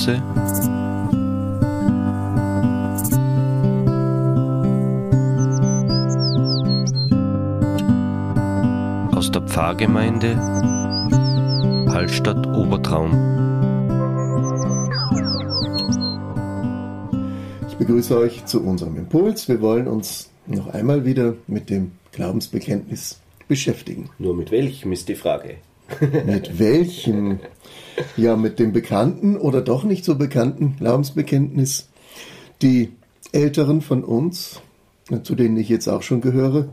Impulse aus der Pfarrgemeinde Hallstatt Obertraum. Ich begrüße euch zu unserem Impuls. Wir wollen uns noch einmal wieder mit dem Glaubensbekenntnis beschäftigen. Nur mit welchem ist die Frage. Mit welchem? Ja, mit dem bekannten oder doch nicht so bekannten Glaubensbekenntnis. Die Älteren von uns, zu denen ich jetzt auch schon gehöre,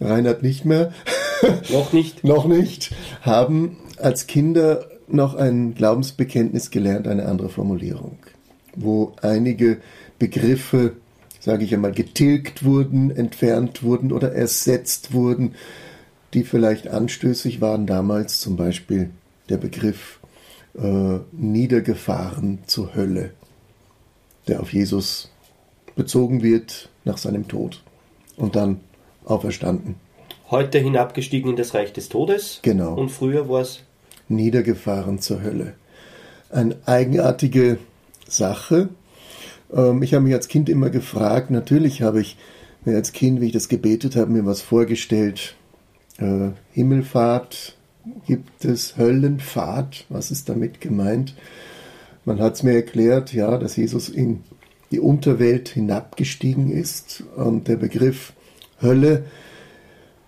Reinhard nicht mehr, noch nicht, noch nicht, haben als Kinder noch ein Glaubensbekenntnis gelernt, eine andere Formulierung, wo einige Begriffe, sage ich einmal, getilgt wurden, entfernt wurden oder ersetzt wurden, die vielleicht anstößig waren damals, zum Beispiel der Begriff äh, niedergefahren zur Hölle, der auf Jesus bezogen wird nach seinem Tod und dann auferstanden. Heute hinabgestiegen in das Reich des Todes. Genau. Und früher war es niedergefahren zur Hölle. Eine eigenartige Sache. Ähm, ich habe mich als Kind immer gefragt, natürlich habe ich mir als Kind, wie ich das gebetet habe, mir was vorgestellt. Äh, Himmelfahrt gibt es, Höllenfahrt, was ist damit gemeint? Man hat es mir erklärt, ja, dass Jesus in die Unterwelt hinabgestiegen ist und der Begriff Hölle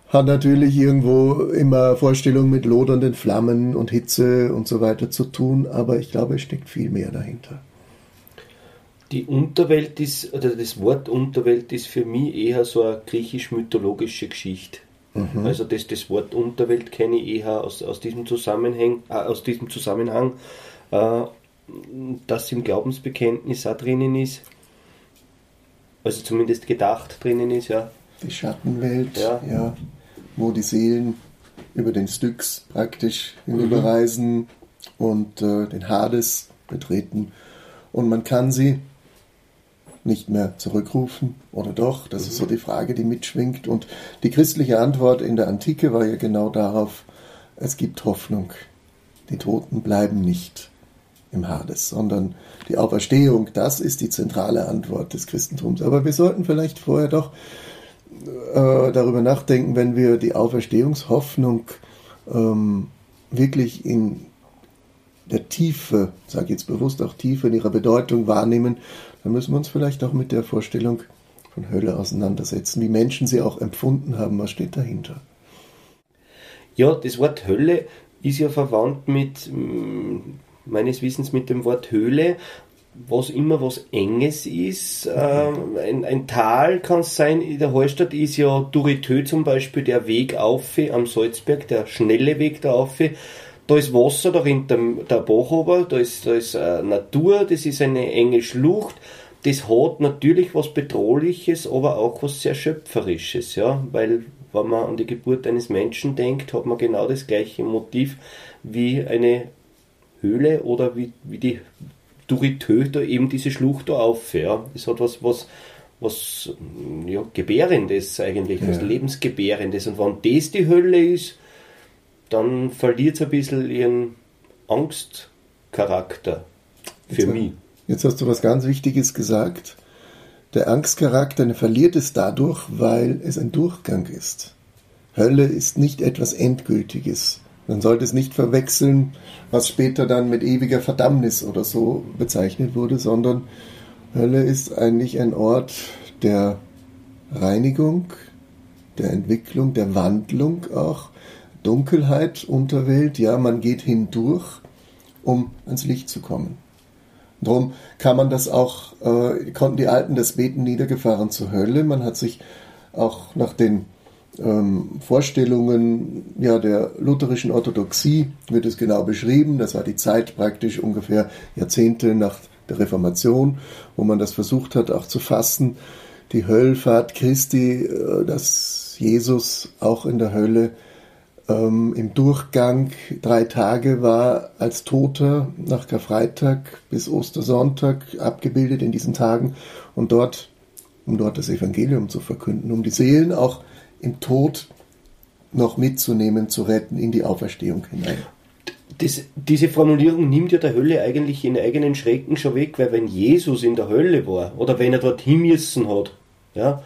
hat natürlich irgendwo immer Vorstellungen mit lodernden Flammen und Hitze und so weiter zu tun, aber ich glaube, es steckt viel mehr dahinter. Die Unterwelt ist, oder das Wort Unterwelt ist für mich eher so eine griechisch-mythologische Geschichte. Mhm. Also das, das Wort Unterwelt kenne ich eher aus, aus diesem Zusammenhang, äh, aus diesem Zusammenhang, äh, das im Glaubensbekenntnis auch drinnen ist. Also zumindest gedacht drinnen ist, ja. Die Schattenwelt, ja. ja wo die Seelen über den Styx praktisch hinüberreisen mhm. und äh, den Hades betreten. Und man kann sie nicht mehr zurückrufen oder doch? Das mhm. ist so die Frage, die mitschwingt. Und die christliche Antwort in der Antike war ja genau darauf, es gibt Hoffnung. Die Toten bleiben nicht im Hades, sondern die Auferstehung, das ist die zentrale Antwort des Christentums. Aber wir sollten vielleicht vorher doch äh, darüber nachdenken, wenn wir die Auferstehungshoffnung ähm, wirklich in der Tiefe, sage jetzt bewusst auch Tiefe in ihrer Bedeutung wahrnehmen, dann müssen wir uns vielleicht auch mit der Vorstellung von Hölle auseinandersetzen, wie Menschen sie auch empfunden haben. Was steht dahinter? Ja, das Wort Hölle ist ja verwandt mit, mm, meines Wissens, mit dem Wort Höhle was immer was Enges ist. Ähm, ein, ein, Tal kann es sein, in der Hallstatt ist ja Duritö zum Beispiel der Weg auf am Salzberg, der schnelle Weg da auf. Da ist Wasser, da rinnt der, der Bach runter, da ist, da ist äh, Natur, das ist eine enge Schlucht. Das hat natürlich was Bedrohliches, aber auch was sehr Schöpferisches, ja, weil wenn man an die Geburt eines Menschen denkt, hat man genau das gleiche Motiv wie eine Höhle oder wie, wie die Duritö da eben diese Schlucht da auf. Ja. Es hat was, was, was ja, Gebärendes eigentlich, ja. was Lebensgebärendes. Und wenn das die Hölle ist, dann verliert es ein bisschen ihren Angstcharakter für jetzt, mich. Jetzt hast du was ganz Wichtiges gesagt. Der Angstcharakter verliert es dadurch, weil es ein Durchgang ist. Hölle ist nicht etwas Endgültiges. Man sollte es nicht verwechseln, was später dann mit ewiger Verdammnis oder so bezeichnet wurde, sondern Hölle ist eigentlich ein Ort der Reinigung, der Entwicklung, der Wandlung auch. Dunkelheit, Unterwelt, ja, man geht hindurch, um ans Licht zu kommen. Darum kann man das auch, äh, konnten die Alten das Beten niedergefahren zur Hölle. Man hat sich auch nach den ähm, Vorstellungen ja, der lutherischen Orthodoxie wird es genau beschrieben. Das war die Zeit praktisch ungefähr Jahrzehnte nach der Reformation, wo man das versucht hat auch zu fassen. Die Höllfahrt Christi, äh, dass Jesus auch in der Hölle ähm, im Durchgang drei Tage war als Toter nach Karfreitag bis Ostersonntag abgebildet in diesen Tagen und dort, um dort das Evangelium zu verkünden, um die Seelen auch im Tod noch mitzunehmen, zu retten in die Auferstehung hinein. das, diese Formulierung nimmt ja der Hölle eigentlich in eigenen Schrecken schon weg, weil wenn Jesus in der Hölle war oder wenn er dort hinmissen hat, ja,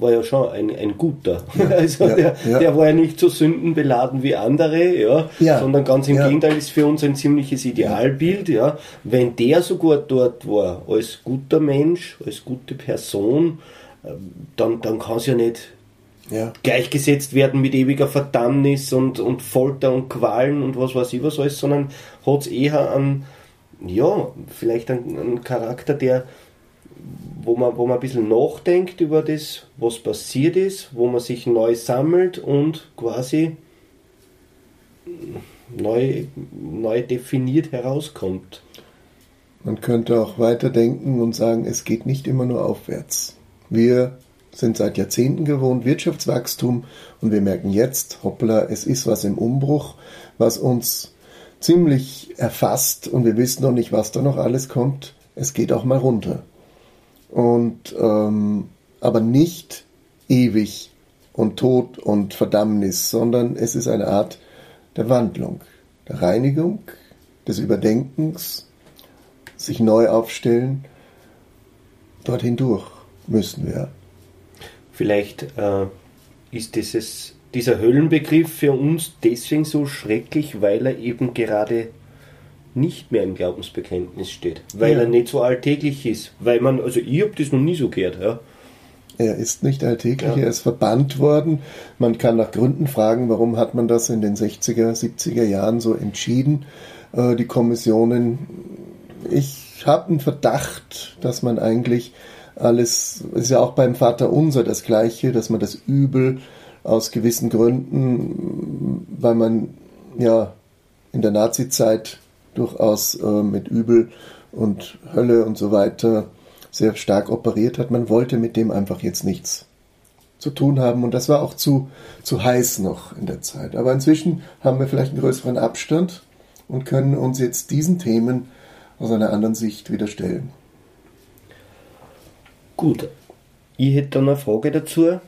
war ja schon ein, ein guter. Also ja, der, ja. der war ja nicht so sündenbeladen wie andere, ja, Ja, sondern ganz im ja. Gegenteil ist für uns ein ziemliches Idealbild, ja. Wenn der sogar dort war, als guter Mensch, als gute Person, ähm, dann, dann kann es ja nicht Ja. gleichgesetzt werden mit ewiger Verdammnis und, und Folter und Qualen und was weiß ich was alles, sondern hat es eher an, ja, vielleicht einen, einen Charakter, der, wo man, wo man ein bisschen nachdenkt über das, was passiert ist, wo man sich neu sammelt und quasi neu, neu definiert herauskommt. Man könnte auch weiterdenken und sagen, es geht nicht immer nur aufwärts. Wir sind seit Jahrzehnten gewohnt Wirtschaftswachstum und wir merken jetzt, hoppla, es ist was im Umbruch, was uns ziemlich erfasst und wir wissen noch nicht, was da noch alles kommt. Es geht auch mal runter. Und ähm, aber nicht ewig und Tod und Verdammnis, sondern es ist eine Art der Wandlung, der Reinigung, des Überdenkens, sich neu aufstellen. Dorthin durch müssen wir. Vielleicht äh, ist dieses, dieser Höllenbegriff für uns deswegen so schrecklich, weil er eben gerade nicht mehr im Glaubensbekenntnis steht, weil Ja. er nicht so alltäglich ist, weil man, also ich habe das noch nie so gehört, ja. Er ist nicht alltäglich, Ja. er ist verbannt worden. Man kann nach Gründen fragen, warum hat man das in den 60er, 70er Jahren so entschieden, äh, die Kommissionen. Ich habe einen Verdacht, dass man eigentlich alles, ist ja auch beim Vater Unser das Gleiche, dass man das Übel aus gewissen Gründen, weil man ja in der Nazizeit durchaus äh, mit Übel und Hölle und so weiter sehr stark operiert hat. Man wollte mit dem einfach jetzt nichts zu tun haben und das war auch zu, zu heiß noch in der Zeit. Aber inzwischen haben wir vielleicht einen größeren Abstand und können uns jetzt diesen Themen aus einer anderen Sicht wieder stellen. Gut, ich hätte da noch eine Frage dazu.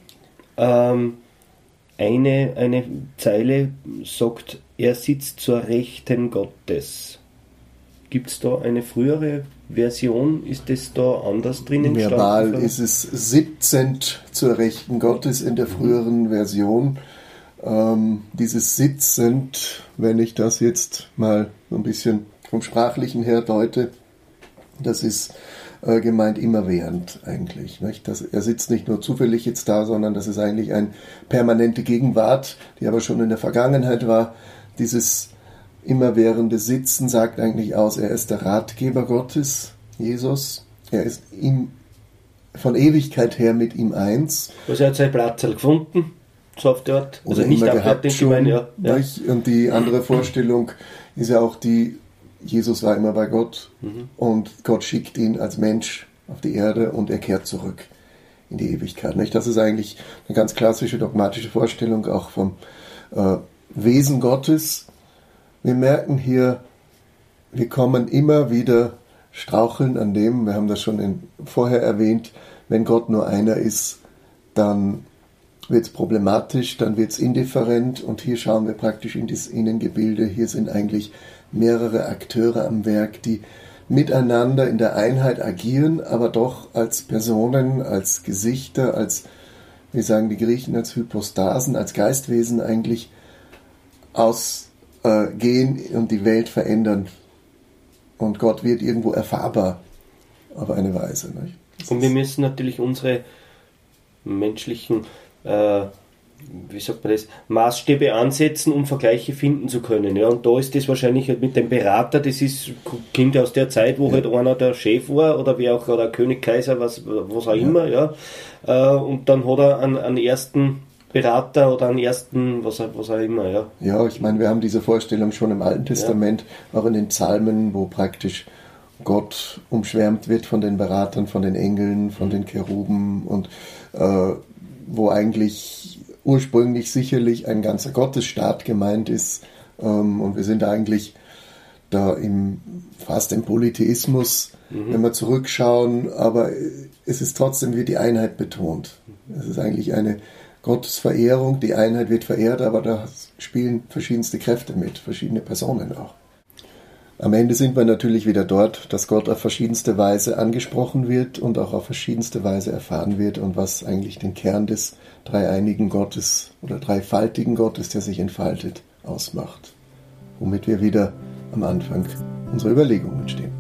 Ähm, eine, eine Zeile sagt, er sitzt zur Rechten Gottes. Gibt es da eine frühere Version? Ist das da anders drinnen Verbal gestanden? ist es 17 zur Rechten Gottes in der früheren Version. Ähm, dieses sitzend, wenn ich das jetzt mal so ein bisschen vom Sprachlichen her deute, das ist äh, gemeint immerwährend eigentlich. Das, er sitzt nicht nur zufällig jetzt da, sondern das ist eigentlich eine permanente Gegenwart, die aber schon in der Vergangenheit war. Dieses immerwährende Sitzen sagt eigentlich aus, er ist der Ratgeber Gottes, Jesus. Er ist ihm von Ewigkeit her mit ihm eins. Also er hat sein Platz gefunden, so auf der Art. Also nicht schon. meine, ja. ja. Und die andere Vorstellung ist ja auch die, Jesus war immer bei Gott Mhm. und Gott schickt ihn als Mensch auf die Erde und er kehrt zurück in die Ewigkeit. Nicht? Das ist eigentlich eine ganz klassische dogmatische Vorstellung auch vom äh, Wesen Gottes. Wir merken hier, wir kommen immer wieder straucheln an dem, wir haben das schon in, vorher erwähnt, wenn Gott nur einer ist, dann wird es problematisch, dann wird es indifferent und hier schauen wir praktisch in das Innengebilde. Hier sind eigentlich mehrere Akteure am Werk, die miteinander in der Einheit agieren, aber doch als Personen, als Gesichter, als, wie sagen die Griechen, als Hypostasen, als Geistwesen eigentlich ausgehen und die Welt verändern. Und Gott wird irgendwo erfahrbar auf eine Weise. Und wir müssen natürlich unsere menschlichen, äh, wie sagt man das, Maßstäbe ansetzen, um Vergleiche finden zu können. Ja, und da ist das wahrscheinlich halt mit dem Berater, das ist, ja aus der Zeit, wo halt einer der Chef war oder wie auch oder König, Kaiser, was, was auch immer, ja. Äh, und dann hat er einen, einen ersten Berater oder einen ersten, was, auch- was auch immer, ja. Ja, ich meine, wir haben diese Vorstellung schon im Alten Testament, auch in den Psalmen, wo praktisch Gott umschwärmt wird von den Beratern, von den Engeln, von den Cheruben und äh, wo eigentlich ursprünglich sicherlich ein ganzer Gottesstaat gemeint ist. Ähm, und wir sind eigentlich da im, fast im Polytheismus, wenn wir zurückschauen, aber es ist trotzdem wie die Einheit betont. Es ist eigentlich eine, Gottes Verehrung, die Einheit wird verehrt, aber da spielen verschiedenste Kräfte mit, verschiedene Personen auch. Am Ende sind wir natürlich wieder dort, dass Gott auf verschiedenste Weise angesprochen wird und auch auf verschiedenste Weise erfahren wird und was eigentlich den Kern des dreieinigen Gottes oder dreifaltigen Gottes, der sich entfaltet, ausmacht. Womit wir wieder am Anfang unserer Überlegungen stehen.